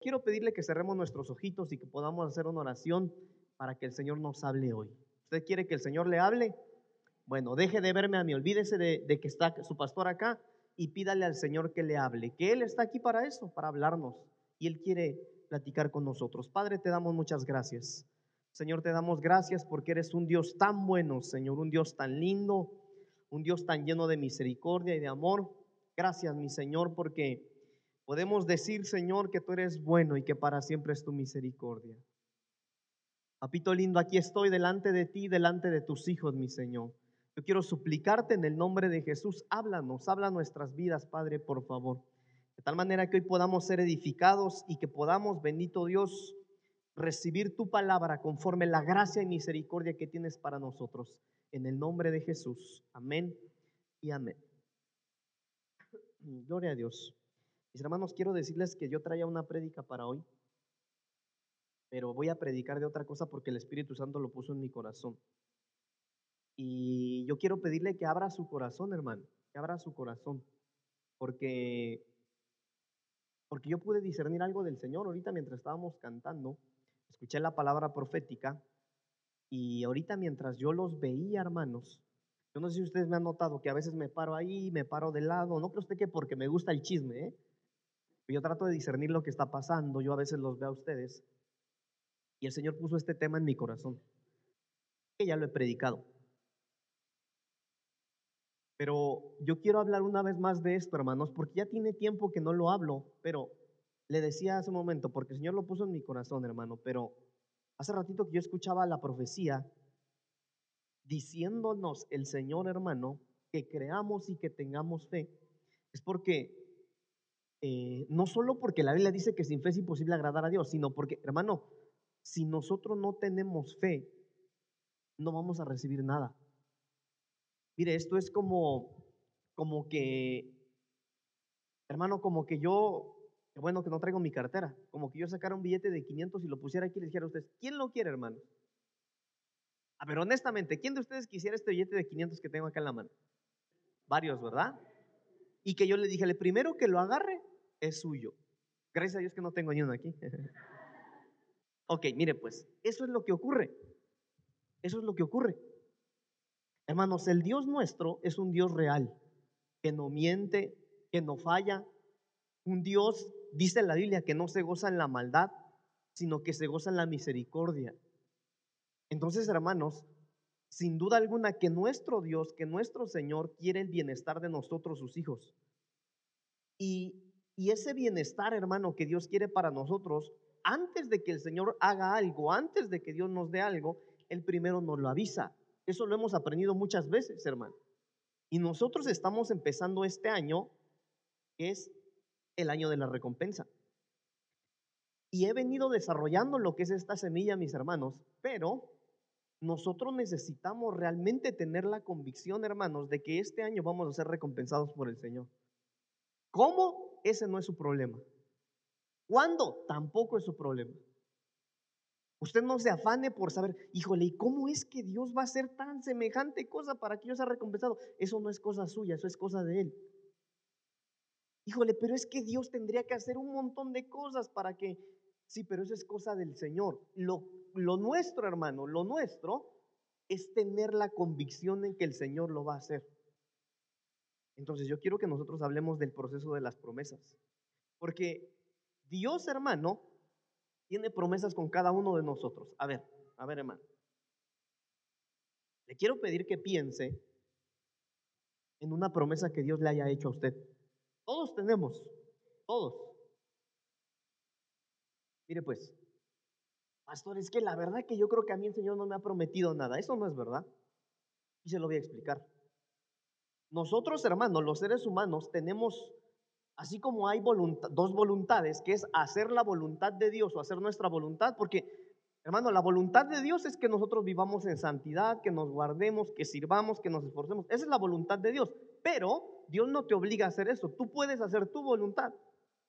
Quiero pedirle que cerremos nuestros ojitos y que podamos hacer una oración para que el Señor nos hable hoy. ¿Usted quiere que el Señor le hable? Bueno, deje de verme a mí, olvídese de, de que está su pastor acá y pídale al Señor que le hable, que Él está aquí para eso, para hablarnos. Y Él quiere platicar con nosotros. Padre, te damos muchas gracias. Señor, te damos gracias porque eres un Dios tan bueno, Señor, un Dios tan lindo, un Dios tan lleno de misericordia y de amor. Gracias, mi Señor, porque podemos decir, Señor, que tú eres bueno y que para siempre es tu misericordia. Papito lindo, aquí estoy delante de ti, delante de tus hijos, mi Señor. Yo quiero suplicarte en el nombre de Jesús, háblanos, habla nuestras vidas, Padre, por favor. De tal manera que hoy podamos ser edificados y que podamos, bendito Dios, recibir tu palabra conforme la gracia y misericordia que tienes para nosotros. En el nombre de Jesús. Amén y amén. Gloria a Dios. Mis hermanos, quiero decirles que yo traía una prédica para hoy, pero voy a predicar de otra cosa porque el Espíritu Santo lo puso en mi corazón. Y yo quiero pedirle que abra su corazón, hermano, que abra su corazón, porque porque yo pude discernir algo del Señor. Ahorita mientras estábamos cantando, escuché la palabra profética. Y ahorita mientras yo los veía, hermanos, yo no sé si ustedes me han notado que a veces me paro ahí, me paro de lado, no creo usted que porque me gusta el chisme, ¿eh? Yo trato de discernir lo que está pasando, yo a veces los veo a ustedes y el Señor puso este tema en mi corazón, que ya lo he predicado. Pero yo quiero hablar una vez más de esto, hermanos, porque ya tiene tiempo que no lo hablo, pero le decía hace un momento, porque el Señor lo puso en mi corazón, hermano, pero hace ratito que yo escuchaba la profecía diciéndonos el Señor, hermano, que creamos y que tengamos fe, es porque, eh, no solo porque la Biblia dice que sin fe es imposible agradar a Dios, sino porque, hermano, si nosotros no tenemos fe, no vamos a recibir nada. Mire, esto es como, como que, hermano, como que yo, bueno, que no traigo mi cartera, como que yo sacara un billete de 500 y lo pusiera aquí y le dijera a ustedes, ¿quién lo quiere, hermano? A ver, honestamente, ¿quién de ustedes quisiera este billete de 500 que tengo acá en la mano? Varios, ¿verdad? Y que yo le dije, primero que lo agarre es suyo. Gracias a Dios que no tengo ni uno aquí. ok, mire pues, eso es lo que ocurre. Eso es lo que ocurre. Hermanos, el Dios nuestro es un Dios real, que no miente, que no falla. Un Dios, dice la Biblia, que no se goza en la maldad, sino que se goza en la misericordia. Entonces, hermanos, sin duda alguna que nuestro Dios, que nuestro Señor quiere el bienestar de nosotros, sus hijos. Y, y ese bienestar, hermano, que Dios quiere para nosotros, antes de que el Señor haga algo, antes de que Dios nos dé algo, Él primero nos lo avisa. Eso lo hemos aprendido muchas veces, hermano. Y nosotros estamos empezando este año, que es el año de la recompensa. Y he venido desarrollando lo que es esta semilla, mis hermanos, pero nosotros necesitamos realmente tener la convicción, hermanos, de que este año vamos a ser recompensados por el Señor. ¿Cómo? Ese no es su problema. ¿Cuándo? Tampoco es su problema. Usted no se afane por saber, híjole, ¿y cómo es que Dios va a hacer tan semejante cosa para que yo sea recompensado? Eso no es cosa suya, eso es cosa de Él. Híjole, pero es que Dios tendría que hacer un montón de cosas para que... Sí, pero eso es cosa del Señor. Lo, lo nuestro, hermano, lo nuestro es tener la convicción en que el Señor lo va a hacer. Entonces yo quiero que nosotros hablemos del proceso de las promesas. Porque Dios, hermano, tiene promesas con cada uno de nosotros. A ver, a ver, hermano. Le quiero pedir que piense en una promesa que Dios le haya hecho a usted. Todos tenemos, todos. Mire pues, pastor, es que la verdad que yo creo que a mí el Señor no me ha prometido nada. Eso no es verdad. Y se lo voy a explicar. Nosotros, hermanos, los seres humanos, tenemos Así como hay dos voluntades, que es hacer la voluntad de Dios o hacer nuestra voluntad, porque, hermano, la voluntad de Dios es que nosotros vivamos en santidad, que nos guardemos, que sirvamos, que nos esforcemos. Esa es la voluntad de Dios. Pero Dios no te obliga a hacer eso. Tú puedes hacer tu voluntad.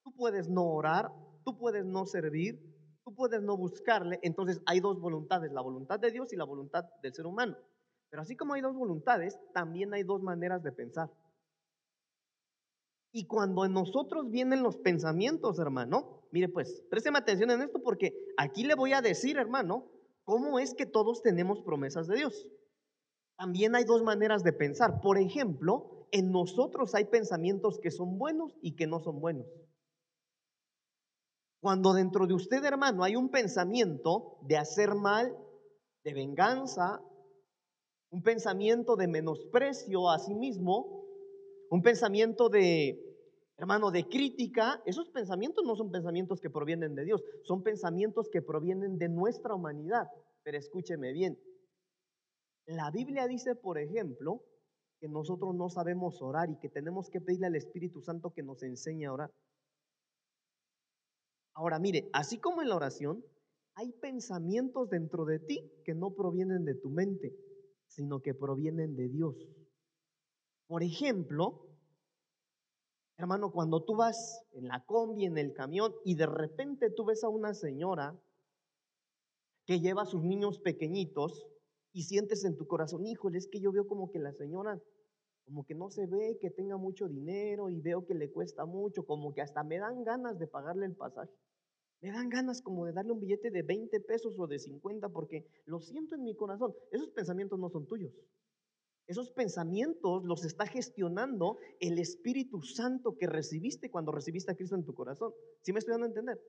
Tú puedes no orar, tú puedes no servir, tú puedes no buscarle. Entonces hay dos voluntades, la voluntad de Dios y la voluntad del ser humano. Pero así como hay dos voluntades, también hay dos maneras de pensar. Y cuando en nosotros vienen los pensamientos, hermano, Mire pues, présteme atención en esto porque aquí le voy a decir, hermano, cómo es que todos tenemos promesas de Dios. También hay dos maneras de pensar. Por ejemplo, en nosotros hay pensamientos que son buenos y que no son buenos. Cuando dentro de usted, hermano, hay un pensamiento de hacer mal, de venganza, un pensamiento de menosprecio a sí mismo, un pensamiento de, hermano, de crítica, esos pensamientos no son pensamientos que provienen de Dios, son pensamientos que provienen de nuestra humanidad. Pero escúcheme bien, la Biblia dice, por ejemplo, que nosotros no sabemos orar y que tenemos que pedirle al Espíritu Santo que nos enseñe a orar. Ahora, mire, así como en la oración, hay pensamientos dentro de ti que no provienen de tu mente, sino que provienen de Dios. Por ejemplo, hermano, cuando tú vas en la combi, en el camión, y de repente tú ves a una señora que lleva a sus niños pequeñitos y sientes en tu corazón, híjole, es que yo veo como que la señora como que no se ve que tenga mucho dinero y veo que le cuesta mucho, como que hasta me dan ganas de pagarle el pasaje. Me dan ganas como de darle un billete de 20 pesos o de 50 porque lo siento en mi corazón. Esos pensamientos no son tuyos. Esos pensamientos los está gestionando el Espíritu Santo que recibiste cuando recibiste a Cristo en tu corazón. ¿Sí me estoy dando a entender?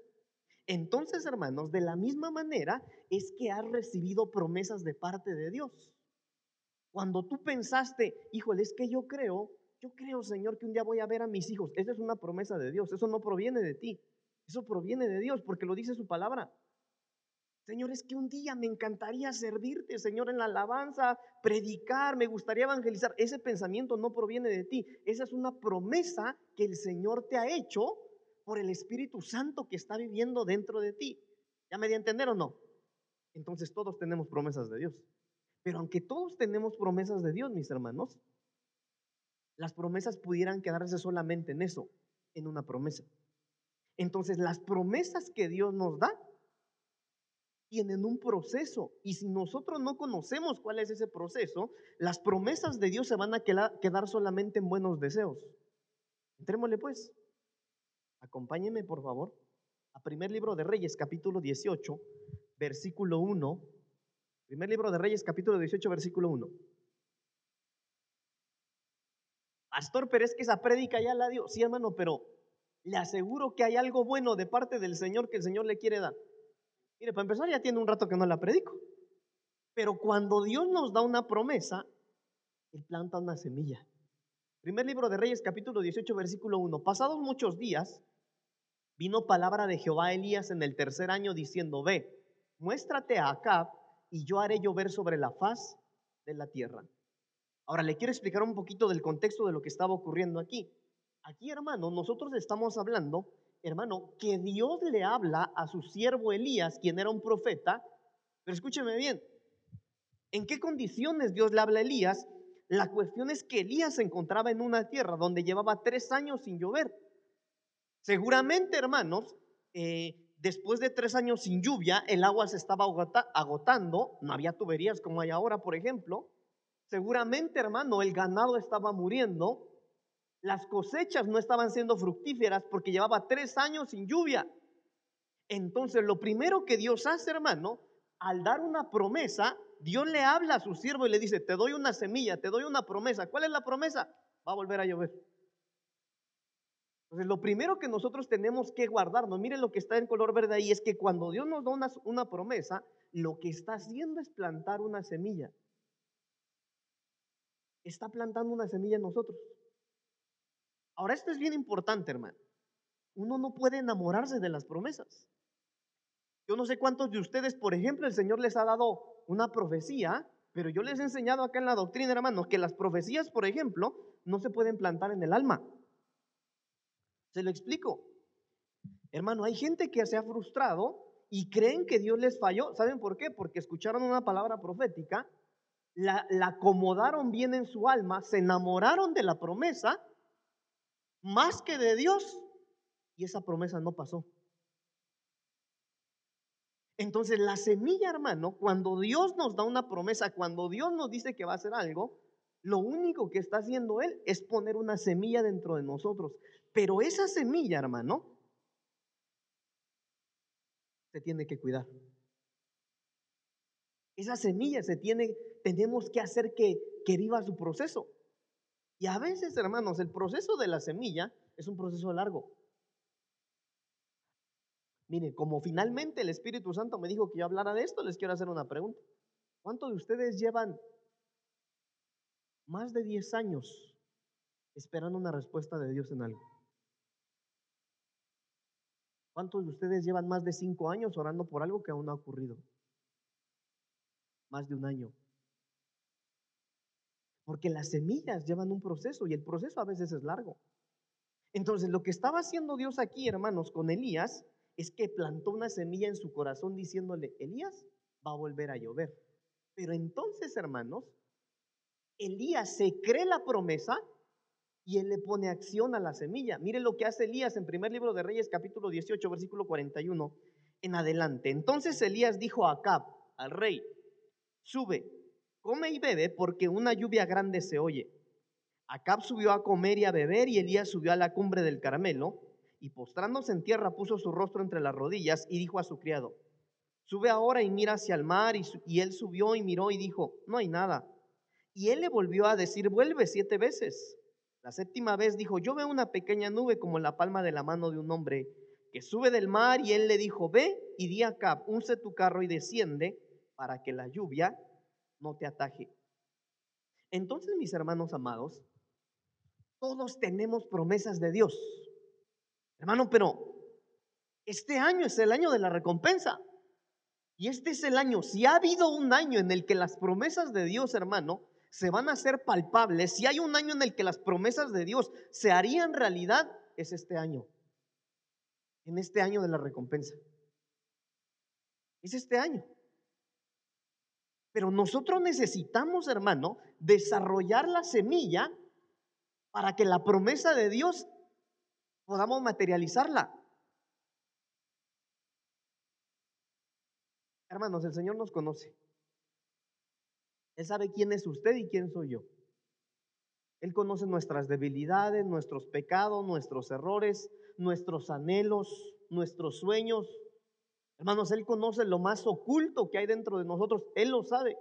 Entonces, hermanos, de la misma manera es que has recibido promesas de parte de Dios. Cuando tú pensaste, híjole, es que yo creo, yo creo, Señor, que un día voy a ver a mis hijos. Esa es una promesa de Dios. Eso no proviene de ti. Eso proviene de Dios porque lo dice su palabra. Señor, es que un día me encantaría servirte, Señor, en la alabanza, predicar, me gustaría evangelizar. Ese pensamiento no proviene de ti. Esa es una promesa que el Señor te ha hecho por el Espíritu Santo que está viviendo dentro de ti. ¿Ya me di a entender o no? Entonces todos tenemos promesas de Dios. Pero aunque todos tenemos promesas de Dios, mis hermanos, las promesas pudieran quedarse solamente en eso, en una promesa. Entonces, las promesas que Dios nos da tienen un proceso. Y si nosotros no conocemos cuál es ese proceso, las promesas de Dios se van a quedar solamente en buenos deseos. Entrémosle pues. Acompáñenme, por favor, a primer libro de Reyes, capítulo 18, versículo 1. Primer libro de Reyes, capítulo 18, versículo 1. Pastor, pero es que esa prédica ya la dio. Sí, hermano, pero le aseguro que hay algo bueno de parte del Señor que el Señor le quiere dar. Mire, para empezar ya tiene un rato que no la predico. Pero cuando Dios nos da una promesa, Él planta una semilla. Primer libro de Reyes, capítulo 18, versículo 1. Pasados muchos días, vino palabra de Jehová a Elías en el tercer año diciendo, ve, muéstrate a Acab y yo haré llover sobre la faz de la tierra. Ahora le quiero explicar un poquito del contexto de lo que estaba ocurriendo aquí. Aquí, hermano, nosotros estamos hablando, hermano, que Dios le habla a su siervo Elías, quien era un profeta, pero escúcheme bien, ¿en qué condiciones Dios le habla a Elías? La cuestión es que Elías se encontraba en una tierra donde llevaba tres años sin llover. Seguramente, hermanos, eh, después de tres años sin lluvia, el agua se estaba agotando, no había tuberías como hay ahora, por ejemplo. Seguramente, hermano, el ganado estaba muriendo, las cosechas no estaban siendo fructíferas porque llevaba tres años sin lluvia. Entonces, lo primero que Dios hace, hermano, al dar una promesa, Dios le habla a su siervo y le dice, te doy una semilla, te doy una promesa. ¿Cuál es la promesa? Va a volver a llover. Entonces, lo primero que nosotros tenemos que guardarnos, miren lo que está en color verde ahí, es que cuando Dios nos da una, una promesa, lo que está haciendo es plantar una semilla. Está plantando una semilla en nosotros. Ahora, esto es bien importante, hermano. Uno no puede enamorarse de las promesas. Yo no sé cuántos de ustedes, por ejemplo, el Señor les ha dado una profecía, pero yo les he enseñado acá en la doctrina, hermano, que las profecías, por ejemplo, no se pueden plantar en el alma. Se lo explico. Hermano, hay gente que se ha frustrado y creen que Dios les falló. ¿Saben por qué? Porque escucharon una palabra profética, la, acomodaron bien en su alma, se enamoraron de la promesa más que de Dios y esa promesa no pasó. Entonces la semilla, hermano, cuando Dios nos da una promesa, cuando Dios nos dice que va a hacer algo, lo único que está haciendo Él es poner una semilla dentro de nosotros. Pero esa semilla, hermano, se tiene que cuidar. Esa semilla se tiene, tenemos que hacer que, que viva su proceso. Y a veces, hermanos, el proceso de la semilla es un proceso largo. Mire, como finalmente el Espíritu Santo me dijo que yo hablara de esto, les quiero hacer una pregunta. ¿Cuántos de ustedes llevan más de 10 años esperando una respuesta de Dios en algo? ¿Cuántos de ustedes llevan más de 5 años orando por algo que aún no ha ocurrido? Más de un año. Porque las semillas llevan un proceso y el proceso a veces es largo. Entonces, lo que estaba haciendo Dios aquí, hermanos, con Elías, es que plantó una semilla en su corazón diciéndole, Elías, va a volver a llover. Pero entonces, hermanos, Elías se cree la promesa y él le pone acción a la semilla. Mire lo que hace Elías en primer libro de Reyes, capítulo 18, versículo 41 en adelante. Entonces Elías dijo a Acab, al rey, sube, come y bebe, porque una lluvia grande se oye. Acab subió a comer y a beber, y Elías subió a la cumbre del Carmelo, y postrándose en tierra puso su rostro entre las rodillas y dijo a su criado, sube ahora y mira hacia el mar, y, él subió y miró y dijo, no hay nada. Y él le volvió a decir, vuelve siete veces. La séptima vez dijo, yo veo una pequeña nube como la palma de la mano de un hombre que sube del mar, y él le dijo, ve y di a Acab, unce tu carro y desciende para que la lluvia no te ataje. Entonces, mis hermanos amados, todos tenemos promesas de Dios. Hermano, pero este año es el año de la recompensa. Y este es el año, si ha habido un año en el que las promesas de Dios, hermano, se van a hacer palpables, si hay un año en el que las promesas de Dios se harían realidad, es este año. En este año de la recompensa. Es este año. Pero nosotros necesitamos, hermano, desarrollar la semilla para que la promesa de Dios podamos materializarla. Hermanos, el Señor nos conoce. Él sabe quién es usted y quién soy yo. Él conoce nuestras debilidades, nuestros pecados, nuestros errores, nuestros anhelos, nuestros sueños. Hermanos, Él conoce lo más oculto que hay dentro de nosotros. Él lo sabe.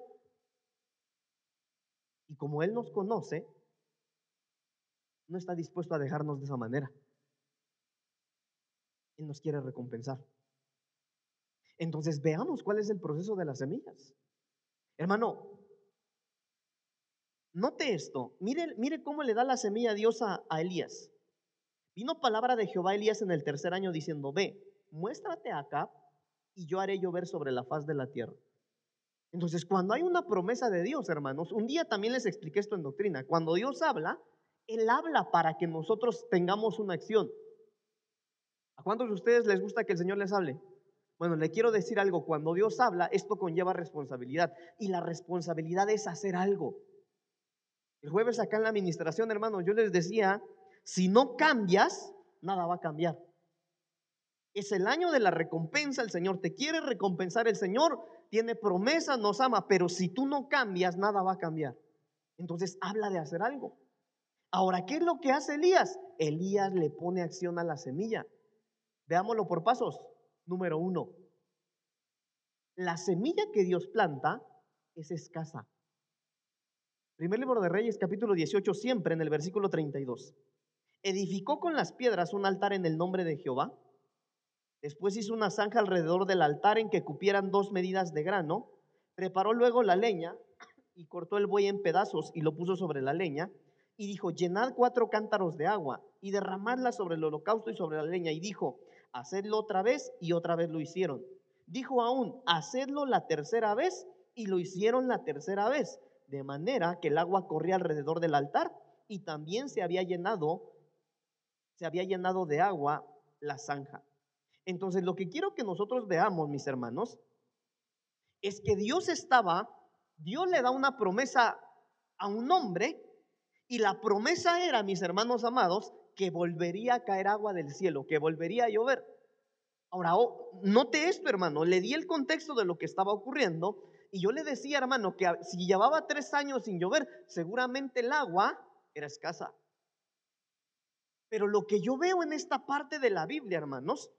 Y como Él nos conoce, no está dispuesto a dejarnos de esa manera. Él nos quiere recompensar. Entonces veamos cuál es el proceso de las semillas. Hermano, note esto. Mire, mire cómo le da la semilla a Dios a, a Elías. Vino palabra de Jehová a Elías en el tercer año diciendo, ve, muéstrate acá y yo haré llover sobre la faz de la tierra. Entonces, cuando hay una promesa de Dios, hermanos, un día también les expliqué esto en doctrina, cuando Dios habla, Él habla para que nosotros tengamos una acción. ¿A cuántos de ustedes les gusta que el Señor les hable? Bueno, le quiero decir algo, cuando Dios habla, esto conlleva responsabilidad y la responsabilidad es hacer algo. El jueves acá en la administración, hermanos, yo les decía, si no cambias, nada va a cambiar. Es el año de la recompensa, el Señor te quiere recompensar, el Señor tiene promesa, nos ama, pero si tú no cambias, nada va a cambiar. Entonces habla de hacer algo. Ahora, ¿qué es lo que hace Elías? Elías le pone acción a la semilla. Veámoslo por pasos. Número uno, la semilla que Dios planta es escasa. Primer libro de Reyes, capítulo 18, siempre en el versículo 32. Edificó con las piedras un altar en el nombre de Jehová Después hizo una zanja alrededor del altar en que cupieran dos medidas de grano. Preparó luego la leña y cortó el buey en pedazos y lo puso sobre la leña. Y dijo, llenad cuatro cántaros de agua y derramadla sobre el holocausto y sobre la leña. Y dijo, hacedlo otra vez y otra vez lo hicieron. Dijo aún, hacedlo la tercera vez y lo hicieron la tercera vez. De manera que el agua corría alrededor del altar y también se había llenado, se había llenado de agua la zanja. Entonces, lo que quiero que nosotros veamos, mis hermanos, es que Dios estaba, Dios le da una promesa a un hombre y la promesa era, mis hermanos amados, que volvería a caer agua del cielo, que volvería a llover. Ahora, oh, note esto, hermano, le di el contexto de lo que estaba ocurriendo y yo le decía, hermano, que si llevaba tres años sin llover, seguramente el agua era escasa. Pero lo que yo veo en esta parte de la Biblia, hermanos,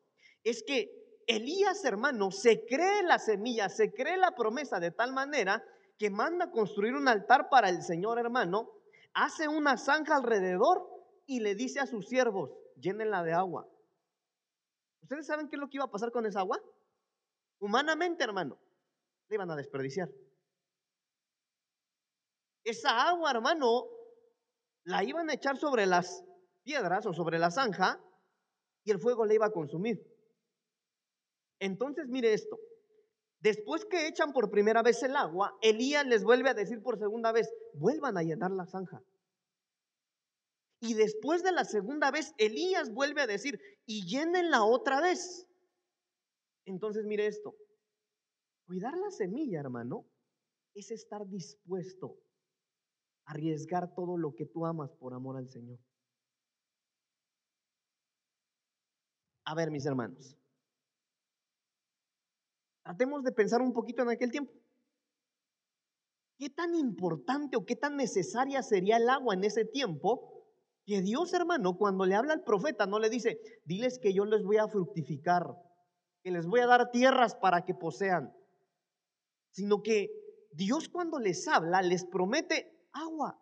es que Elías, hermano, se cree la semilla, se cree la promesa de tal manera que manda construir un altar para el Señor, hermano, hace una zanja alrededor y le dice a sus siervos, llénenla de agua. ¿Ustedes saben qué es lo que iba a pasar con esa agua? Humanamente, hermano, le iban a desperdiciar. Esa agua, hermano, la iban a echar sobre las piedras o sobre la zanja y el fuego le iba a consumir. Entonces, mire esto. Después que echan por primera vez el agua, Elías les vuelve a decir por segunda vez, vuelvan a llenar la zanja. Y después de la segunda vez, Elías vuelve a decir, y llénenla otra vez. Entonces, mire esto. Cuidar la semilla, hermano, es estar dispuesto a arriesgar todo lo que tú amas por amor al Señor. A ver, mis hermanos, tratemos de pensar un poquito en aquel tiempo. ¿Qué tan importante o qué tan necesaria sería el agua en ese tiempo? Que Dios, hermano, cuando le habla al profeta, no le dice, diles que yo les voy a fructificar, que les voy a dar tierras para que posean, sino que Dios cuando les habla les promete agua.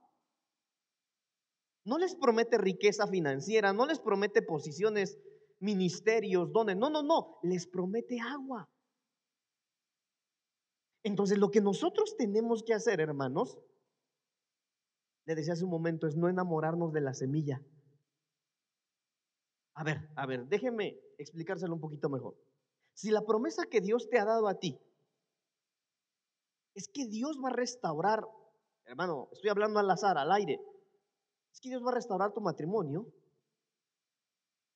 No les promete riqueza financiera, no les promete posiciones, ministerios, donde, no, no, no, les promete agua. Entonces lo que nosotros tenemos que hacer, hermanos, le decía hace un momento, es no enamorarnos de la semilla. A ver, a ver, déjeme explicárselo un poquito mejor. Si la promesa que Dios te ha dado a ti es que Dios va a restaurar, hermano, estoy hablando al azar, al aire, es que Dios va a restaurar tu matrimonio.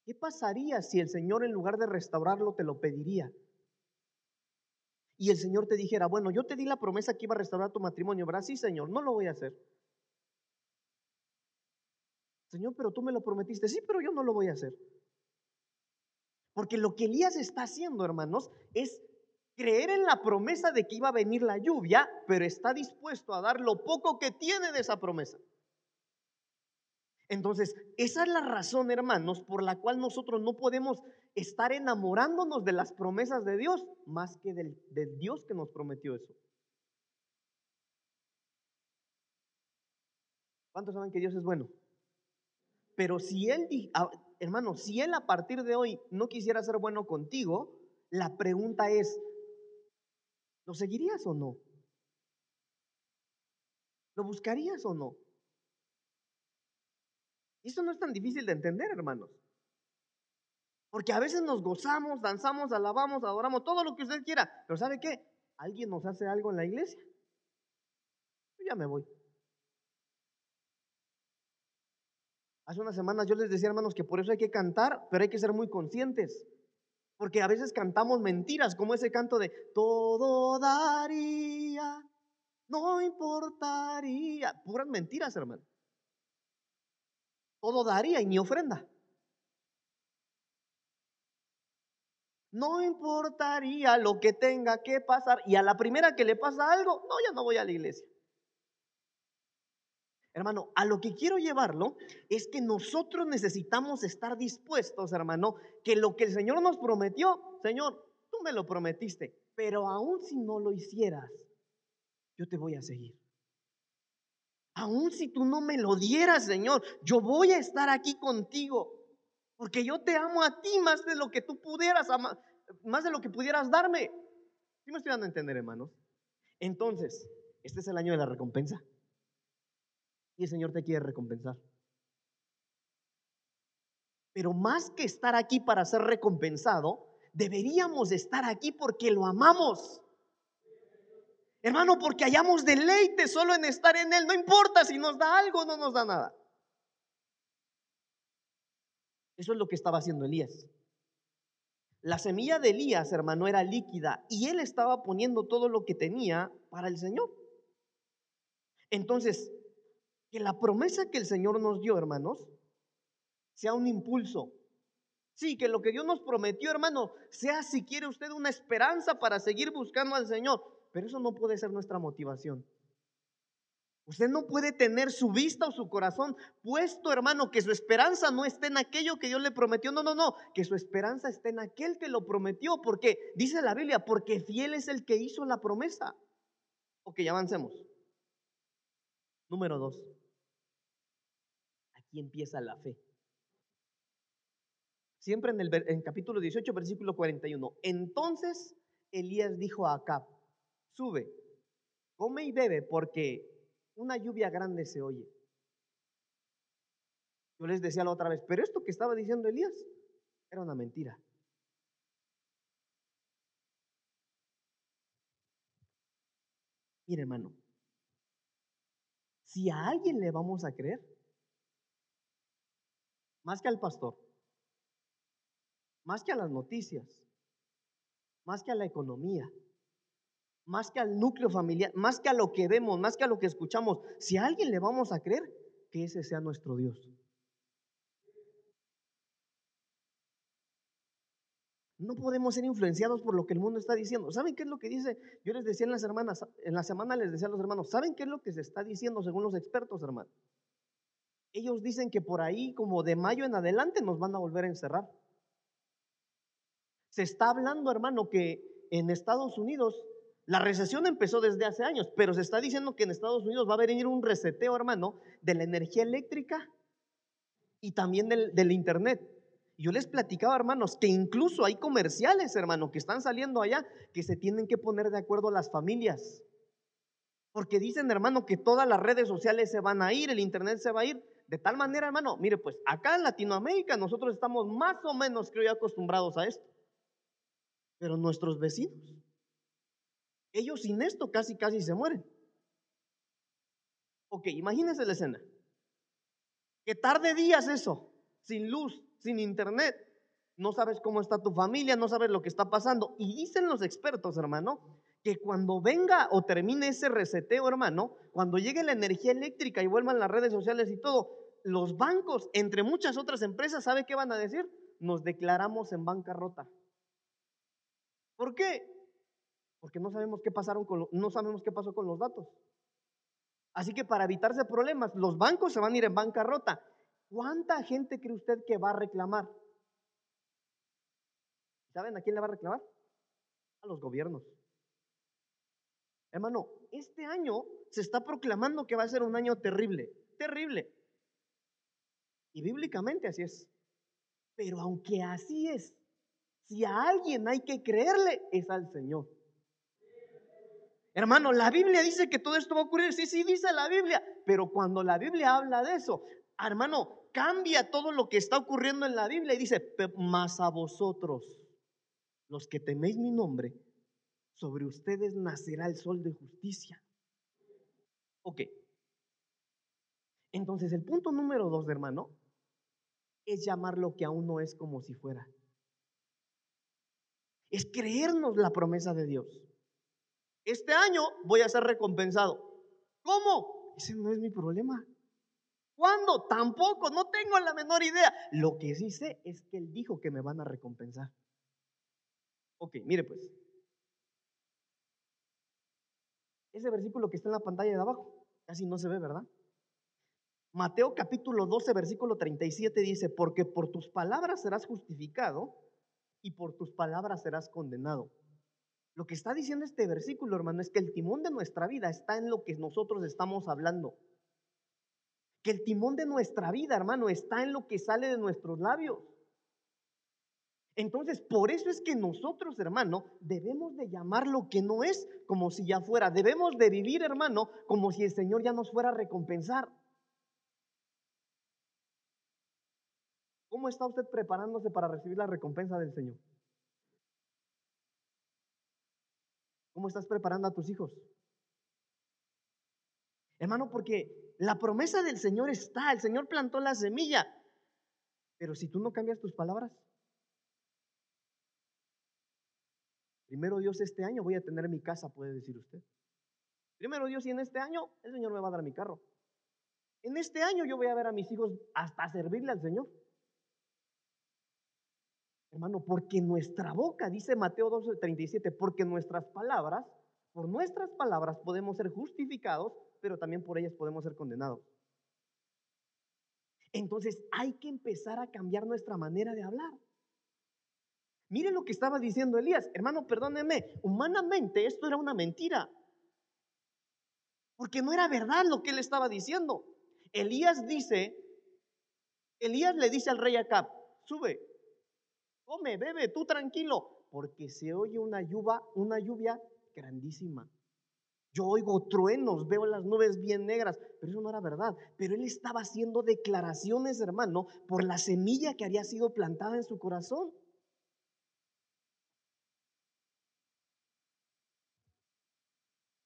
¿Qué pasaría si el Señor en lugar de restaurarlo te lo pediría? Y el Señor te dijera, bueno, yo te di la promesa que iba a restaurar tu matrimonio, ¿verdad? Sí, Señor, no lo voy a hacer. Señor, pero tú me lo prometiste. Sí, pero yo no lo voy a hacer. Porque lo que Elías está haciendo, hermanos, es creer en la promesa de que iba a venir la lluvia, pero está dispuesto a dar lo poco que tiene de esa promesa. Entonces, esa es la razón, hermanos, por la cual nosotros no podemos estar enamorándonos de las promesas de Dios más que del, Dios que nos prometió eso. ¿Cuántos saben que Dios es bueno? Pero si Él, hermano, si Él a partir de hoy no quisiera ser bueno contigo, la pregunta es, ¿lo seguirías o no? ¿Lo buscarías o no? Y eso no es tan difícil de entender, hermanos. Porque a veces nos gozamos, danzamos, alabamos, adoramos, todo lo que usted quiera. Pero ¿sabe qué? Alguien nos hace algo en la iglesia. Yo ya me voy. Hace unas semanas yo les decía, hermanos, que por eso hay que cantar, pero hay que ser muy conscientes. Porque a veces cantamos mentiras, como ese canto de todo daría, no importaría. Puras mentiras, hermano. Todo daría y ni ofrenda. No importaría lo que tenga que pasar. Y a la primera que le pasa algo, no, ya no voy a la iglesia. Hermano, a lo que quiero llevarlo es que nosotros necesitamos estar dispuestos, hermano, que lo que el Señor nos prometió, Señor, tú me lo prometiste, pero aún si no lo hicieras, yo te voy a seguir. Aún si tú no me lo dieras, Señor, yo voy a estar aquí contigo, porque yo te amo a ti más de lo que tú pudieras, más de lo que pudieras darme. ¿Sí me estoy dando a entender, hermanos? Entonces, este es el año de la recompensa. Y el Señor te quiere recompensar. Pero más que estar aquí para ser recompensado, deberíamos estar aquí porque lo amamos. Hermano, porque hayamos deleite solo en estar en Él. No importa si nos da algo o no nos da nada. Eso es lo que estaba haciendo Elías. La semilla de Elías, hermano, era líquida y él estaba poniendo todo lo que tenía para el Señor. Entonces, que la promesa que el Señor nos dio, hermanos, sea un impulso. Sí, que lo que Dios nos prometió, hermano, sea si quiere usted una esperanza para seguir buscando al Señor. Pero eso no puede ser nuestra motivación. Usted no puede tener su vista o su corazón puesto, hermano, que su esperanza no esté en aquello que Dios le prometió. No, no, no, que su esperanza esté en aquel que lo prometió, porque dice la Biblia, porque fiel es el que hizo la promesa. Ok, avancemos. Número dos. Aquí empieza la fe. Siempre en el capítulo 18, versículo 41. Entonces Elías dijo a Acab, sube, come y bebe, porque una lluvia grande se oye. Yo les decía la otra vez, pero esto que estaba diciendo Elías era una mentira. Mire, hermano, si a alguien le vamos a creer, más que al pastor, más que a las noticias, más que a la economía, más que al núcleo familiar, más que a lo que vemos, más que a lo que escuchamos, si a alguien le vamos a creer, que ese sea nuestro Dios. No podemos ser influenciados por lo que el mundo está diciendo. ¿Saben qué es lo que dice? Yo les decía en las hermanas, en la semana les decía a los hermanos, ¿saben qué es lo que se está diciendo según los expertos, hermano? Ellos dicen que por ahí, como de mayo en adelante, nos van a volver a encerrar. Se está hablando, hermano, que en Estados Unidos la recesión empezó desde hace años, pero se está diciendo que en Estados Unidos va a venir un reseteo, hermano, de la energía eléctrica y también del, Internet. Yo les platicaba, hermanos, que incluso hay comerciales, hermano, que están saliendo allá, que se tienen que poner de acuerdo las familias. Porque dicen, hermano, que todas las redes sociales se van a ir, el Internet se va a ir. De tal manera, hermano, mire, pues acá en Latinoamérica nosotros estamos más o menos, creo, acostumbrados a esto. Pero nuestros vecinos, ellos sin esto casi, casi se mueren. Ok, imagínense la escena. Que tarde días eso, sin luz, sin internet. No sabes cómo está tu familia, no sabes lo que está pasando. Y dicen los expertos, hermano, que cuando venga o termine ese reseteo, hermano, cuando llegue la energía eléctrica y vuelvan las redes sociales y todo, los bancos, entre muchas otras empresas, ¿sabe qué van a decir? Nos declaramos en bancarrota. ¿Por qué? Porque no sabemos qué pasaron con no sabemos qué pasó con los datos. Así que para evitarse problemas, los bancos se van a ir en bancarrota. ¿Cuánta gente cree usted que va a reclamar? ¿Saben a quién le va a reclamar? A los gobiernos. Hermano, este año se está proclamando que va a ser un año terrible, terrible. Y bíblicamente así es. Pero aunque así es, si a alguien hay que creerle, es al Señor. Hermano, la Biblia dice que todo esto va a ocurrir. Sí, sí, dice la Biblia. Pero cuando la Biblia habla de eso, hermano, cambia todo lo que está ocurriendo en la Biblia y dice, más a vosotros, los que teméis mi nombre, sobre ustedes nacerá el sol de justicia. Ok. Entonces, el punto número dos, hermano, es llamar lo que aún no es como si fuera. Es creernos la promesa de Dios este año voy a ser recompensado. ¿Cómo? Ese no es mi problema. ¿Cuándo? Tampoco, no tengo la menor idea. Lo que sí sé es que Él dijo que me van a recompensar. Ok, mire pues. Ese versículo que está en la pantalla de abajo, casi no se ve, ¿verdad? Mateo capítulo 12, versículo 37 dice, porque por tus palabras serás justificado y por tus palabras serás condenado. Lo que está diciendo este versículo, hermano, es que el timón de nuestra vida está en lo que nosotros estamos hablando. Que el timón de nuestra vida, hermano, está en lo que sale de nuestros labios. Entonces, por eso es que nosotros, hermano, debemos de llamar lo que no es como si ya fuera. Debemos de vivir, hermano, como si el Señor ya nos fuera a recompensar. ¿Cómo está usted preparándose para recibir la recompensa del Señor? ¿Cómo estás preparando a tus hijos? Hermano, porque la promesa del Señor está, el Señor plantó la semilla, pero si tú no cambias tus palabras, primero Dios este año voy a tener mi casa, puede decir usted. Primero Dios y en este año el Señor me va a dar mi carro. En este año yo voy a ver a mis hijos hasta servirle al Señor. Hermano, porque nuestra boca, dice Mateo 12, 37, porque nuestras palabras Por nuestras palabras podemos ser justificados, pero también por ellas podemos ser condenados. Entonces hay que empezar a cambiar nuestra manera de hablar. Miren lo que estaba diciendo Elías. Hermano, perdóneme, humanamente esto era una mentira. Porque no era verdad lo que él estaba diciendo. Elías dice, Elías le dice al rey Acab, sube, come, bebe, tú tranquilo, porque se oye una lluvia, una lluvia grandísima. Yo oigo truenos, veo las nubes bien negras, pero eso no era verdad. Pero él estaba haciendo declaraciones, hermano, por la semilla que había sido plantada en su corazón.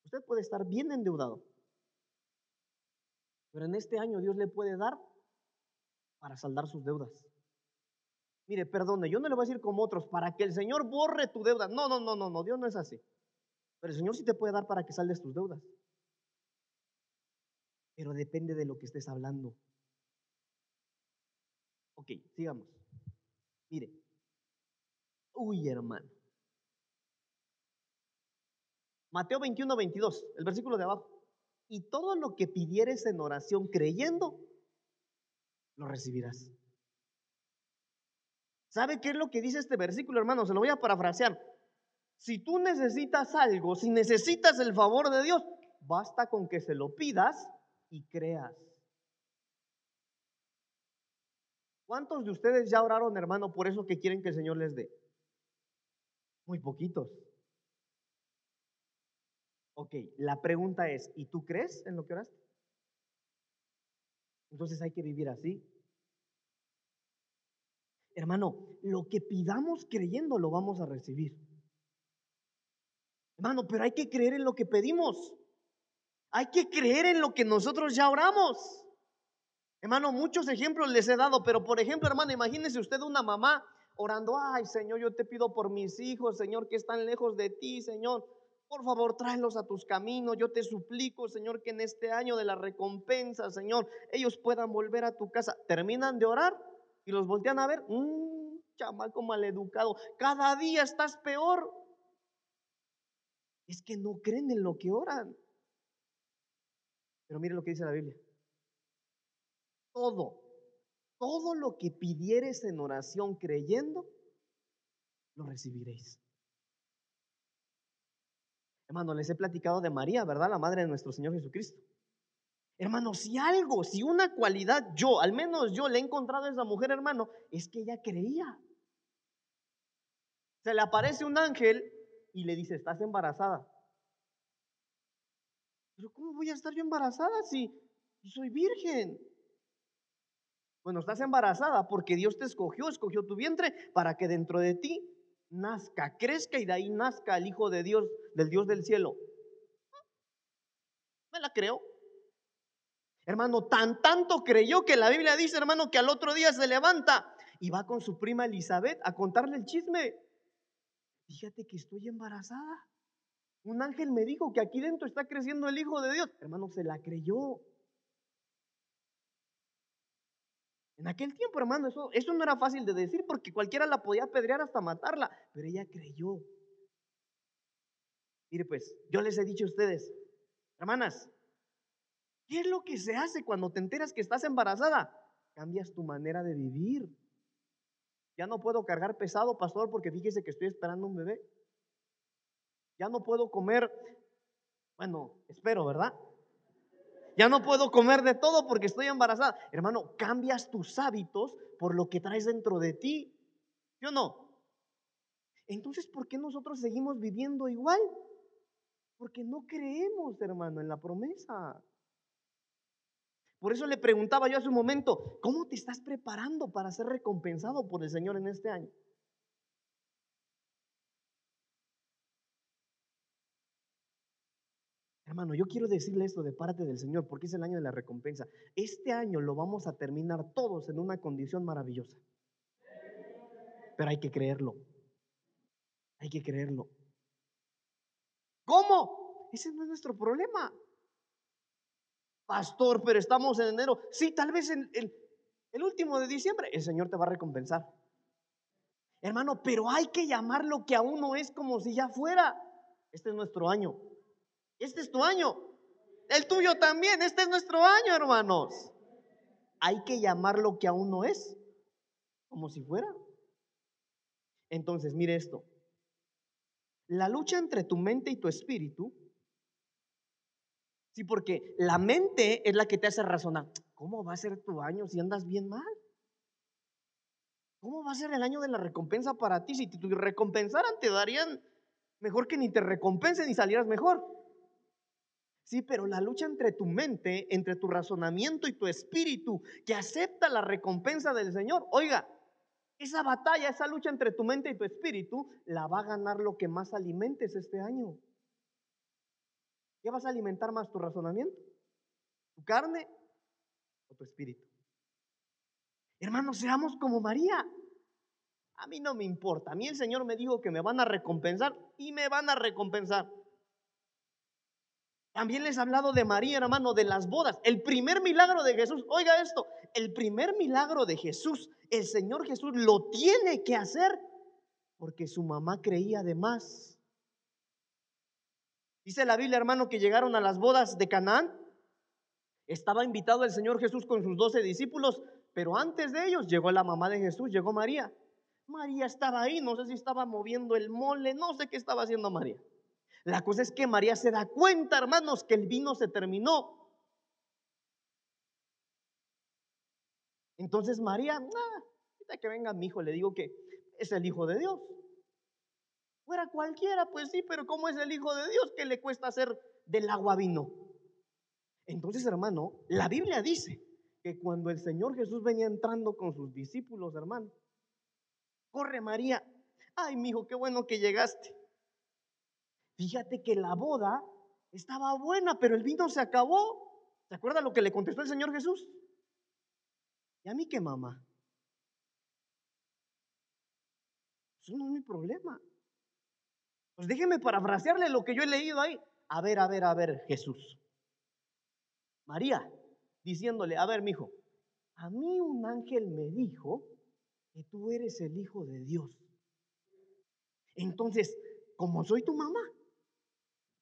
Usted puede estar bien endeudado, pero en este año Dios le puede dar para saldar sus deudas. Mire, perdone, yo no le voy a decir como otros, para que el Señor borre tu deuda. No, no, no, no, no, Dios no es así. Pero el Señor sí te puede dar para que saldes tus deudas. Pero depende de lo que estés hablando. Ok, sigamos. Mire. Uy, hermano. Mateo 21, 22, el versículo de abajo. Y todo lo que pidieres en oración creyendo, lo recibirás. ¿Sabe qué es lo que dice este versículo, hermano? Se lo voy a parafrasear. Si tú necesitas algo, si necesitas el favor de Dios, basta con que se lo pidas y creas. ¿Cuántos de ustedes ya oraron, hermano, por eso que quieren que el Señor les dé? Muy poquitos. Ok, la pregunta es, ¿y tú crees en lo que oraste? Entonces hay que vivir así. Hermano, lo que pidamos creyendo lo vamos a recibir. Hermano, pero hay que creer en lo que pedimos. Hay que creer en lo que nosotros ya oramos. Hermano, muchos ejemplos les he dado, pero por ejemplo, hermano, imagínese usted una mamá orando, ay Señor, yo te pido por mis hijos, Señor, que están lejos de ti, Señor. Por favor, tráelos a tus caminos. Yo te suplico, Señor, que en este año de la recompensa, Señor, ellos puedan volver a tu casa. Terminan de orar y los voltean a ver. Mmm, chamaco maleducado. Cada día estás peor es que no creen en lo que oran. Pero mire lo que dice la Biblia. Todo, todo lo que pidieres en oración creyendo, lo recibiréis. Hermano, les he platicado de María, ¿verdad? La madre de nuestro Señor Jesucristo. Hermano, si algo, si una cualidad yo, al menos yo le he encontrado a esa mujer, hermano, es que ella creía. Se le aparece un ángel y le dice, estás embarazada. Pero ¿cómo voy a estar yo embarazada si soy virgen? Bueno, estás embarazada porque Dios te escogió, escogió tu vientre para que dentro de ti nazca, crezca y de ahí nazca el Hijo de Dios, del Dios del cielo. Me la creo. Hermano, tan tanto creyó que la Biblia dice, hermano, que al otro día se levanta y va con su prima Elizabeth a contarle el chisme. Fíjate que estoy embarazada. Un ángel me dijo que aquí dentro está creciendo el Hijo de Dios. Hermano, se la creyó. En aquel tiempo, hermano, eso, eso no era fácil de decir porque cualquiera la podía apedrear hasta matarla, pero ella creyó. Mire, pues, yo les he dicho a ustedes, hermanas, ¿qué es lo que se hace cuando te enteras que estás embarazada? Cambias tu manera de vivir. Ya no puedo cargar pesado, pastor, porque fíjese que estoy esperando un bebé. Ya no puedo comer, bueno, espero, ¿verdad? Ya no puedo comer de todo porque estoy embarazada. Hermano, cambias tus hábitos por lo que traes dentro de ti. ¿Sí o no? Entonces, ¿por qué nosotros seguimos viviendo igual? Porque no creemos, hermano, en la promesa. Por eso le preguntaba yo hace un momento, ¿cómo te estás preparando para ser recompensado por el Señor en este año? Hermano, yo quiero decirle esto de parte del Señor porque es el año de la recompensa. Este año lo vamos a terminar todos en una condición maravillosa. Pero hay que creerlo. Hay que creerlo. ¿Cómo? Ese no es nuestro problema. Pastor, pero estamos en enero. Sí, tal vez en el, el último de diciembre el Señor te va a recompensar. Hermano, pero hay que llamar lo que aún no es como si ya fuera. Este es nuestro año. Este es tu año. El tuyo también. Este es nuestro año, hermanos. Hay que llamar lo que aún no es, como si fuera. Entonces, mire esto. La lucha entre tu mente y tu espíritu. Sí, porque la mente es la que te hace razonar. ¿Cómo va a ser tu año si andas bien mal? ¿Cómo va a ser el año de la recompensa para ti? Si te recompensaran, te darían mejor que ni te recompensen y salieras mejor. Sí, pero la lucha entre tu mente, entre tu razonamiento y tu espíritu, que acepta la recompensa del Señor, oiga, esa batalla, esa lucha entre tu mente y tu espíritu, la va a ganar lo que más alimentes este año. ¿Qué vas a alimentar más? ¿Tu razonamiento? ¿Tu carne o tu espíritu? Hermanos, seamos como María. A mí no me importa. A mí el Señor me dijo que me van a recompensar y me van a recompensar. También les he hablado de María, hermano, de las bodas. El primer milagro de Jesús, oiga esto, el primer milagro de Jesús, el Señor Jesús lo tiene que hacer porque su mamá creía de más. Dice la Biblia, hermano, que llegaron a las bodas de Canaán. Estaba invitado el Señor Jesús con sus doce discípulos, pero antes de ellos llegó la mamá de Jesús, llegó María. María estaba ahí, no sé si estaba moviendo el mole, no sé qué estaba haciendo María. La cosa es que María se da cuenta, hermanos, que el vino se terminó. Entonces María, ah, que venga mi hijo, le digo que es el hijo de Dios. Fuera cualquiera, pues sí, pero ¿cómo es el hijo de Dios que le cuesta hacer del agua vino? Entonces, hermano, la Biblia dice que cuando el Señor Jesús venía entrando con sus discípulos, hermano, corre María, ay, mi hijo, qué bueno que llegaste. Fíjate que la boda estaba buena, pero el vino se acabó. ¿Se acuerda lo que le contestó el Señor Jesús? ¿Y a mí qué mamá? Eso no es mi problema. Pues déjeme parafrasearle lo que yo he leído ahí. A ver, a ver, a ver, Jesús. María, diciéndole, a ver, mi hijo, a mí un ángel me dijo que tú eres el hijo de Dios. Entonces, como soy tu mamá,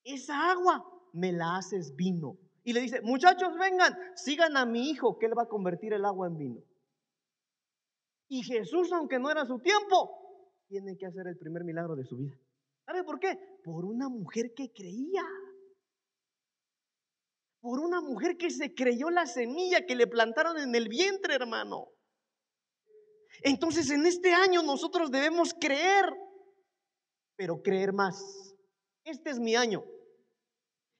esa agua me la haces vino. Y le dice, muchachos, vengan, sigan a mi hijo, que él va a convertir el agua en vino. Y Jesús, aunque no era su tiempo, tiene que hacer el primer milagro de su vida. ¿Sabe por qué? Por una mujer que creía por una mujer que se creyó la semilla que le plantaron en el vientre, hermano. Entonces en este año nosotros debemos creer, pero creer más. Este es mi año.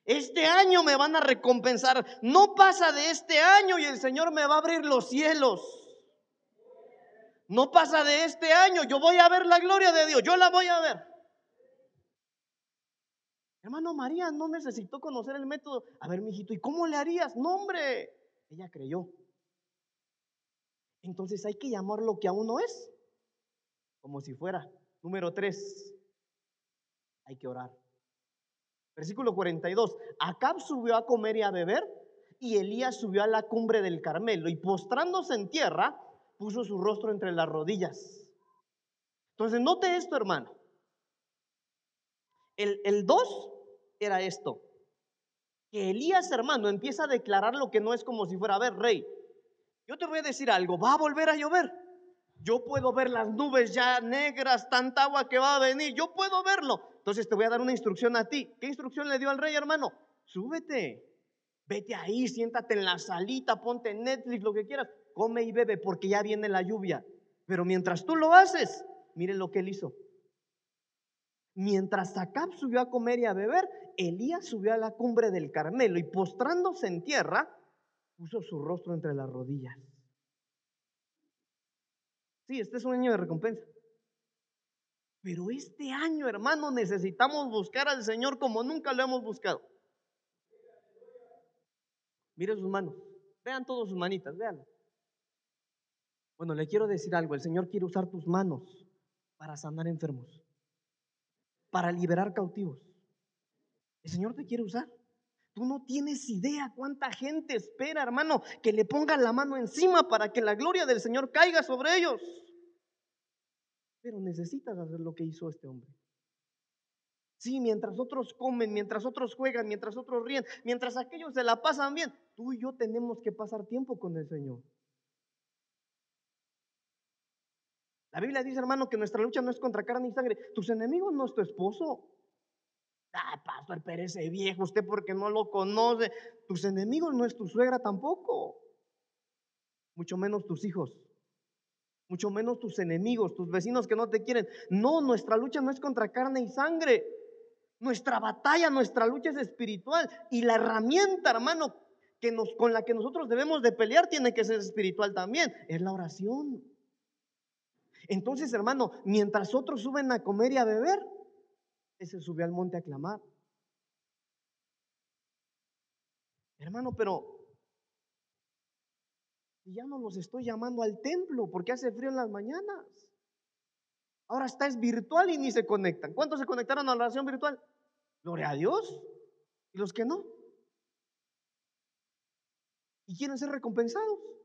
Este año me van a recompensar. No pasa de este año y el Señor me va a abrir los cielos. No pasa de este año. Yo voy a ver la gloria de Dios. Yo la voy a ver. Hermano, María no necesitó conocer el método. A ver, mijito, ¿y cómo le harías? No, hombre. Ella creyó. Entonces hay que llamar lo que aún no es, como si fuera. Número tres, hay que orar. Versículo 42. Acab subió a comer y a beber, y Elías subió a la cumbre del Carmelo, y postrándose en tierra, puso su rostro entre las rodillas. Entonces, note esto, hermano. El 2 era esto. Que Elías, hermano, empieza a declarar lo que no es como si fuera, a ver, rey, yo te voy a decir algo, va a volver a llover. Yo puedo ver las nubes ya negras, tanta agua que va a venir, yo puedo verlo. Entonces te voy a dar una instrucción a ti. ¿Qué instrucción le dio al rey, hermano? Súbete, vete ahí, siéntate en la salita, ponte Netflix, lo que quieras, come y bebe porque ya viene la lluvia. Pero mientras tú lo haces, miren lo que él hizo. Mientras Acab subió a comer y a beber, Elías subió a la cumbre del Carmelo y postrándose en tierra, puso su rostro entre las rodillas. Sí, este es un año de recompensa. Pero este año, hermano, necesitamos buscar al Señor como nunca lo hemos buscado. Mire sus manos. Vean todas sus manitas, vean. Bueno, le quiero decir algo. El Señor quiere usar tus manos para sanar enfermos para liberar cautivos. El Señor te quiere usar. Tú no tienes idea cuánta gente espera, hermano, que le pongan la mano encima para que la gloria del Señor caiga sobre ellos. Pero necesitas hacer lo que hizo este hombre. Sí, mientras otros comen, mientras otros juegan, mientras otros ríen, mientras aquellos se la pasan bien, tú y yo tenemos que pasar tiempo con el Señor. La Biblia dice, hermano, que nuestra lucha no es contra carne y sangre. Tus enemigos no es tu esposo. Ah, pastor Pérez, viejo, usted porque no lo conoce. Tus enemigos no es tu suegra tampoco. Mucho menos tus hijos. Mucho menos tus enemigos, tus vecinos que no te quieren. No, nuestra lucha no es contra carne y sangre. Nuestra batalla, nuestra lucha es espiritual. Y la herramienta, hermano, que nos, con la que nosotros debemos de pelear tiene que ser espiritual también. Es la oración. Entonces, hermano, mientras otros suben a comer y a beber, ese subió al monte a clamar. Hermano, pero ya no los estoy llamando al templo porque hace frío en las mañanas. Ahora está es virtual y ni se conectan. ¿Cuántos se conectaron a la oración virtual? Gloria a Dios. ¿Y los que no? ¿Y quieren ser recompensados?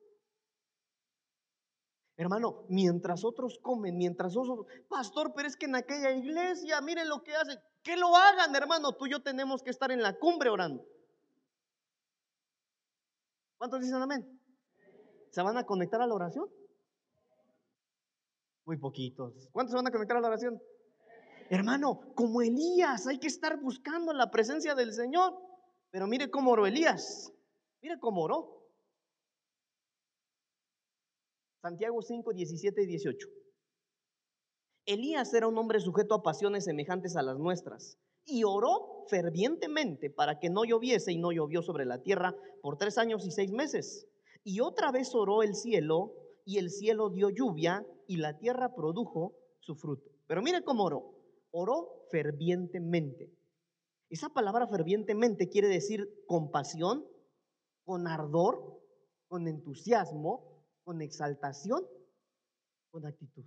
Hermano, mientras otros comen, mientras otros, pastor, pero es que en aquella iglesia, miren lo que hacen, que lo hagan, hermano, tú y yo tenemos que estar en la cumbre orando. ¿Cuántos dicen amén? ¿Se van a conectar a la oración? Muy poquitos. ¿Cuántos se van a conectar a la oración? Hermano, como Elías, hay que estar buscando la presencia del Señor. Pero mire cómo oró Elías. Mire cómo oró. Santiago 5, 17 y 18. Elías era un hombre sujeto a pasiones semejantes a las nuestras y oró fervientemente para que no lloviese y no llovió sobre la tierra por tres años y seis meses. Y otra vez oró el cielo y el cielo dio lluvia y la tierra produjo su fruto. Pero mire cómo oró. Oró fervientemente. Esa palabra fervientemente quiere decir con pasión, con ardor, con entusiasmo, con exaltación, con actitud.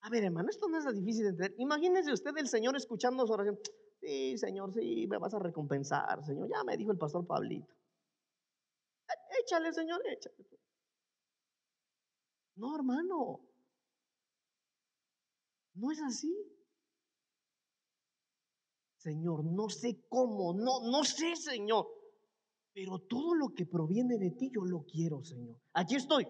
A ver, hermano, esto no es difícil de entender. Imagínese usted el Señor escuchando su oración. Sí, Señor, sí, me vas a recompensar, Señor. Ya me dijo el pastor Pablito. E, échale, Señor, échale. No, hermano. No es así. Señor, no sé cómo, no, no sé, Señor. Pero todo lo que proviene de ti, yo lo quiero, Señor. Aquí estoy.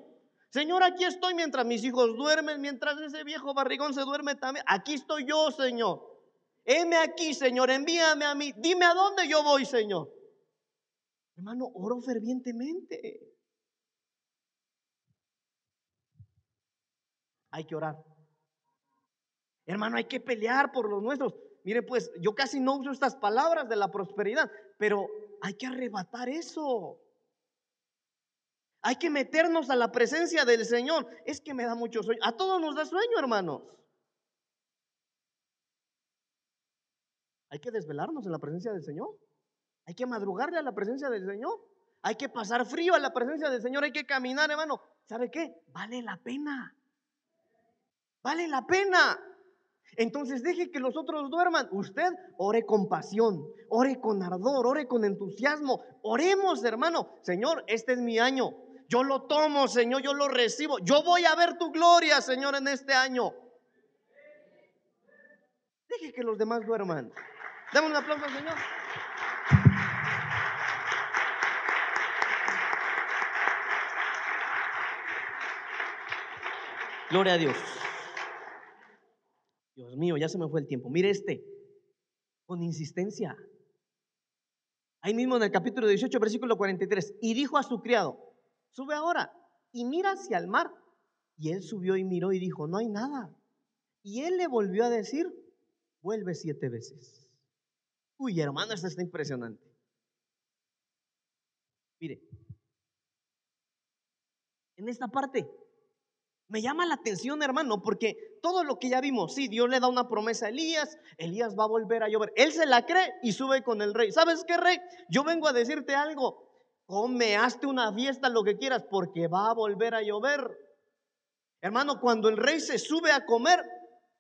Señor, aquí estoy mientras mis hijos duermen, mientras ese viejo barrigón se duerme también. Aquí estoy yo, Señor. Heme aquí, Señor, envíame a mí. Dime a dónde yo voy, Señor. Hermano, oro fervientemente. Hay que orar. Hermano, hay que pelear por los nuestros. Mire, pues yo casi no uso estas palabras de la prosperidad, pero hay que arrebatar eso. Hay que meternos a la presencia del Señor. Es que me da mucho sueño. A todos nos da sueño, hermanos. Hay que desvelarnos en la presencia del Señor. Hay que madrugarle a la presencia del Señor. Hay que pasar frío a la presencia del Señor. Hay que caminar, hermano. ¿Sabe qué? Vale la pena. Vale la pena. Entonces deje que los otros duerman. Usted ore con pasión, ore con ardor, ore con entusiasmo. Oremos, hermano. Señor, este es mi año. Yo lo tomo, Señor, yo lo recibo. Yo voy a ver tu gloria, Señor, en este año. Deje que los demás duerman. Dame un aplauso Señor. Gloria a Dios. Dios mío, ya se me fue el tiempo. Mire este, con insistencia. Ahí mismo en el capítulo 18, versículo 43. Y dijo a su criado, sube ahora y mira hacia el mar. Y él subió y miró y dijo, no hay nada. Y él le volvió a decir, vuelve siete veces. Uy, hermano, esto está impresionante. Mire, en esta parte me llama la atención, hermano, porque todo lo que ya vimos, sí, Dios le da una promesa a Elías, Elías va a volver a llover. Él se la cree y sube con el rey. ¿Sabes qué, rey? Yo vengo a decirte algo. Come, hazte una fiesta, lo que quieras, porque va a volver a llover. Hermano, cuando el rey se sube a comer,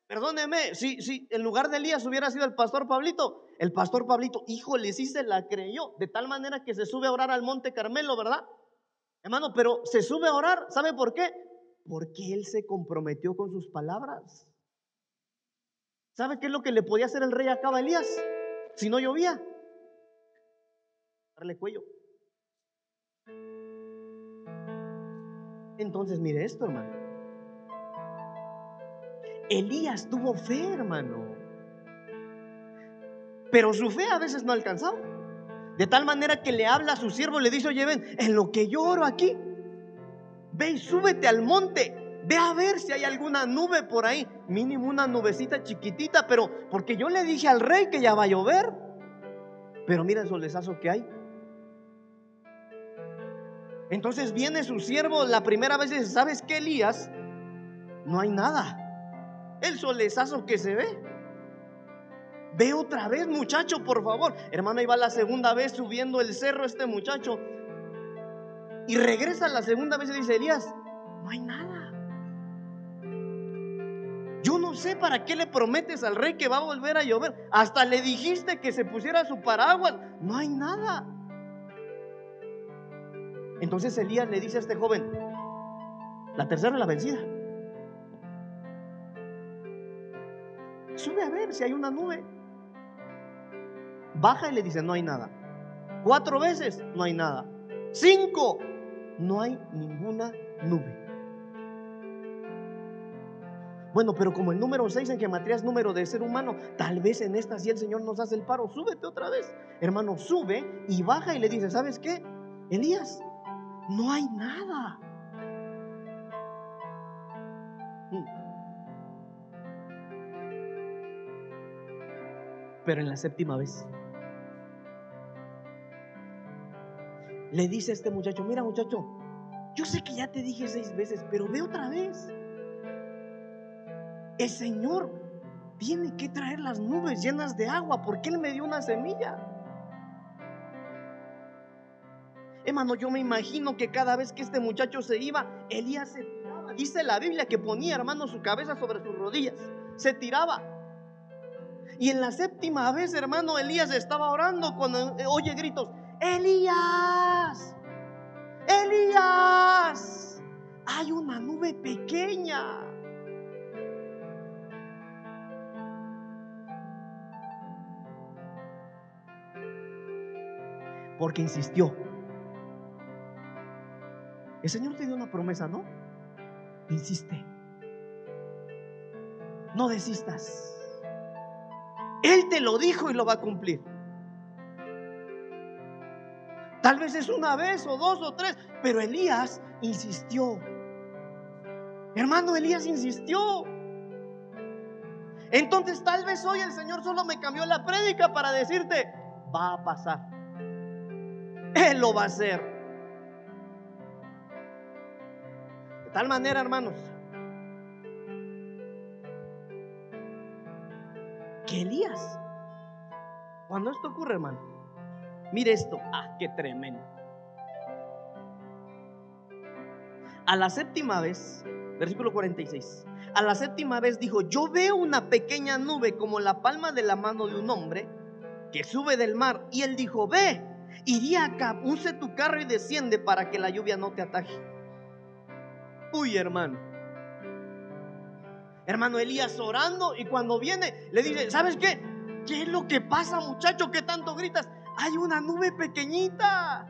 perdóneme, si, si en lugar de Elías hubiera sido el pastor Pablito, el pastor Pablito, híjole, sí se la creyó, de tal manera que se sube a orar al monte Carmelo, ¿verdad? Hermano, pero se sube a orar, ¿sabe por qué? Porque él se comprometió con sus palabras. ¿Sabe qué es lo que le podía hacer el rey acá a Elías si no llovía? Darle cuello. Entonces, mire esto, hermano. Elías tuvo fe, hermano. Pero su fe a veces no alcanzaba. De tal manera que le habla a su siervo, le dice, oye, ven, en lo que yo oro aquí, ve y súbete al monte, ve a ver si hay alguna nube por ahí, mínimo una nubecita chiquitita, pero porque yo le dije al rey que ya va a llover. Pero mira el solezazo que hay. Entonces viene su siervo la primera vez y dice, ¿sabes qué, Elías? No hay nada. El solezazo que se ve. Ve otra vez, muchacho, por favor. Hermano, va la segunda vez subiendo el cerro este muchacho. Y regresa la segunda vez y dice, Elías, no hay nada. Yo no sé para qué le prometes al rey que va a volver a llover. Hasta le dijiste que se pusiera su paraguas. No hay nada. Entonces Elías le dice a este joven, la tercera es la vencida. Sube a ver si hay una nube. Baja y le dice, no hay nada. Cuatro veces, no hay nada. Cinco, no hay ninguna nube. Bueno, pero como el número seis en geometría es número de ser humano, tal vez en esta si el Señor nos hace el paro, súbete otra vez. Hermano, sube y baja y le dice, ¿sabes qué? Elías, no hay nada. Mm. Pero en la séptima vez, le dice a este muchacho, mira muchacho, yo sé que ya te dije seis veces, pero ve otra vez. El Señor tiene que traer las nubes llenas de agua porque Él me dio una semilla. Hermano, yo me imagino que cada vez que este muchacho se iba, Elías se tiraba. Dice la Biblia que ponía, hermano, su cabeza sobre sus rodillas. Se tiraba. Y en la séptima vez, hermano, Elías estaba orando cuando oye gritos, Elías, Elías, hay una nube pequeña. Porque insistió. El Señor te dio una promesa, ¿no? Insiste. No desistas. Él te lo dijo y lo va a cumplir. Tal vez es una vez o dos o tres, pero Elías insistió. Hermano, Elías insistió. Entonces tal vez hoy el Señor solo me cambió la prédica para decirte, va a pasar. Él lo va a hacer. De tal manera, hermanos, que Elías, cuando esto ocurre, hermano, mire esto, ah, qué tremendo. A la séptima vez, versículo 46, a la séptima vez dijo, yo veo una pequeña nube como la palma de la mano de un hombre que sube del mar. Y él dijo, ve, iría acá, use tu carro y desciende para que la lluvia no te ataje. Uy, hermano. Hermano Elías orando y cuando viene le dice, ¿sabes qué? ¿Qué es lo que pasa muchacho? ¿Qué tanto gritas? Hay una nube pequeñita.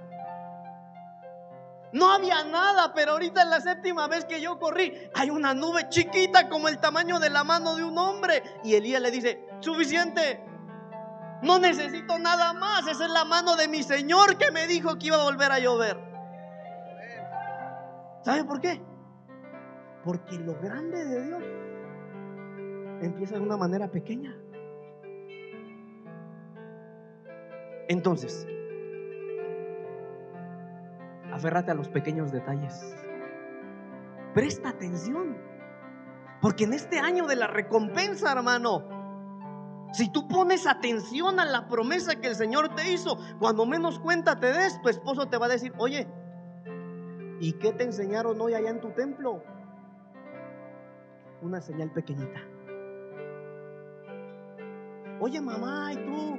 No había nada, pero ahorita es la séptima vez que yo corrí, hay una nube chiquita como el tamaño de la mano de un hombre. Y Elías le dice, suficiente, no necesito nada más, esa es la mano de mi Señor que me dijo que iba a volver a llover. ¿Sabe por qué? Porque lo grande de Dios empieza de una manera pequeña. Entonces, aférrate a los pequeños detalles. Presta atención. Porque en este año de la recompensa, hermano, si tú pones atención a la promesa que el Señor te hizo, cuando menos cuenta te des, tu esposo te va a decir, oye, ¿y qué te enseñaron hoy allá en tu templo? una señal pequeñita. Oye mamá, ¿y tú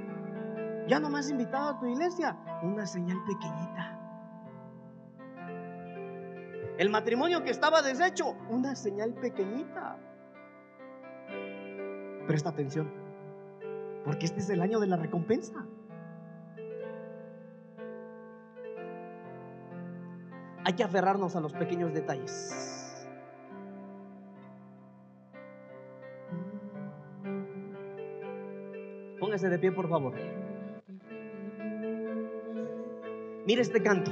ya no has invitado a tu iglesia? Una señal pequeñita. El matrimonio que estaba deshecho, una señal pequeñita. Presta atención, porque este es el año de la recompensa. Hay que aferrarnos a los pequeños detalles. Póngase de pie, por favor. Mire este canto.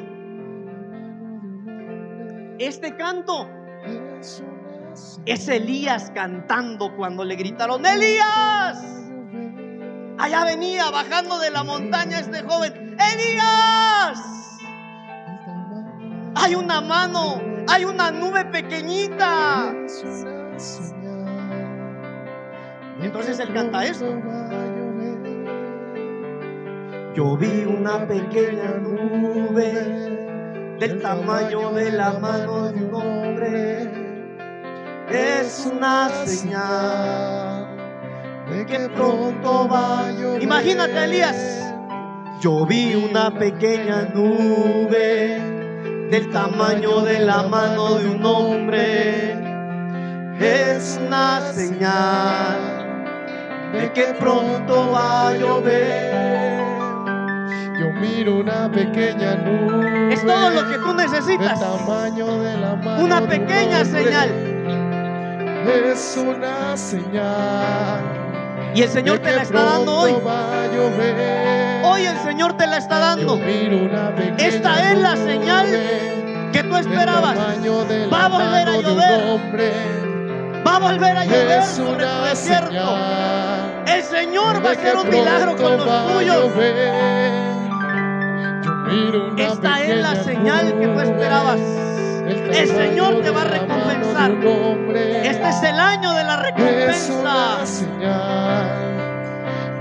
Este canto es Elías cantando cuando le gritaron, Elías. Allá venía bajando de la montaña este joven, Elías. Hay una mano, hay una nube pequeñita. Entonces él canta esto. Yo vi una pequeña nube del tamaño de la mano de un hombre. Es una señal de que pronto va a llover. Imagínate, Elías. Yo vi una pequeña nube del tamaño de la mano de un hombre. Es una señal de que pronto va a llover. Yo miro una pequeña nube. Es todo lo que tú necesitas. Del tamaño de la mano Una de un pequeña señal. Es una señal. Y el Señor te la está dando hoy. Hoy el Señor te la está dando. Esta es la señal que tú esperabas. Va a volver a llover. Va a volver a llover Es sobre tu una desierto. señal. El Señor va a hacer un milagro con los tuyos. Esta es la señal que tú esperabas. El Señor te va a recompensar. Este es el año de la recompensa. señal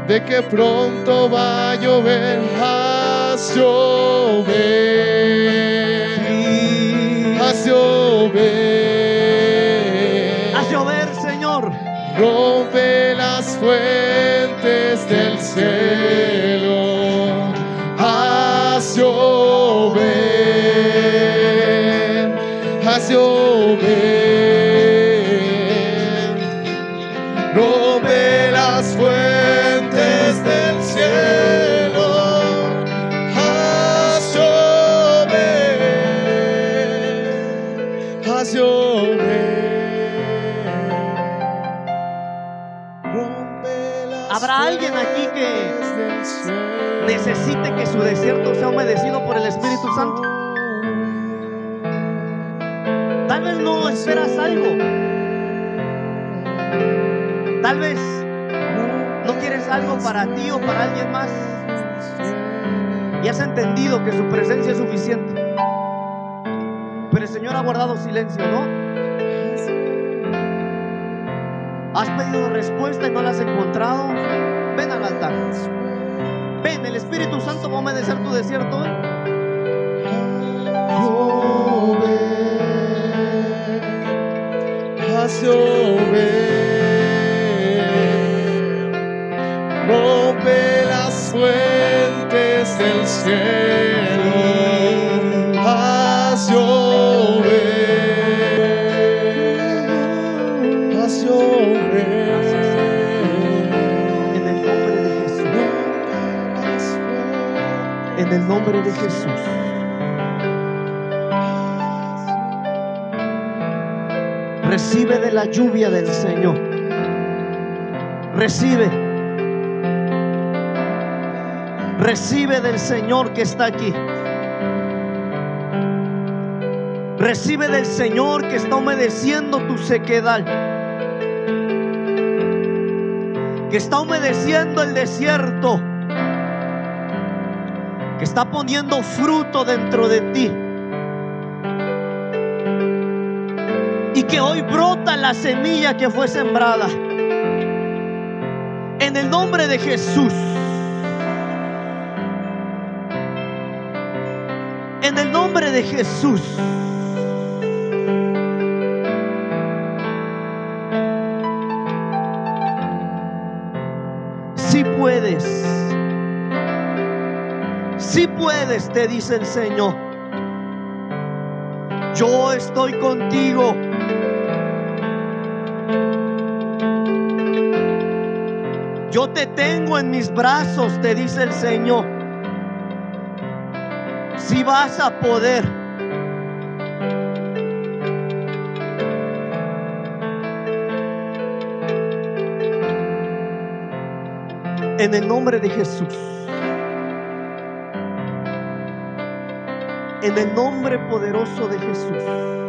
de que pronto va a llover. Haz llover. Haz llover. Haz llover, Señor. Rompe las fuentes del cielo. Haz llover. Rompe las fuentes del cielo. Haz llover. ¿Habrá alguien aquí que. Necesite que su desierto sea humedecido por el Espíritu Santo. Esperas algo. Tal vez no quieres algo para ti o para alguien más. Y has entendido que su presencia es suficiente. Pero el Señor ha guardado silencio, ¿no? Has pedido respuesta y no la has encontrado. Ven al altar. Ven, el Espíritu Santo va a humedecer tu desierto hoy. Llover, rompe las fuentes del cielo, haz llover, haz llover. En el nombre de Jesús. En el nombre de Jesús. Recibe de la lluvia del Señor. Recibe. Recibe del Señor que está aquí. Recibe del Señor que está humedeciendo tu sequedad. Que está humedeciendo el desierto. Que está poniendo fruto dentro de ti. Que hoy brota la semilla que fue sembrada. En el nombre de Jesús. En el nombre de Jesús. Si puedes. Si puedes, te dice el Señor. Yo estoy contigo. Te tengo en mis brazos, te dice el Señor. Si vas a poder. En el nombre de Jesús. En el nombre poderoso de Jesús.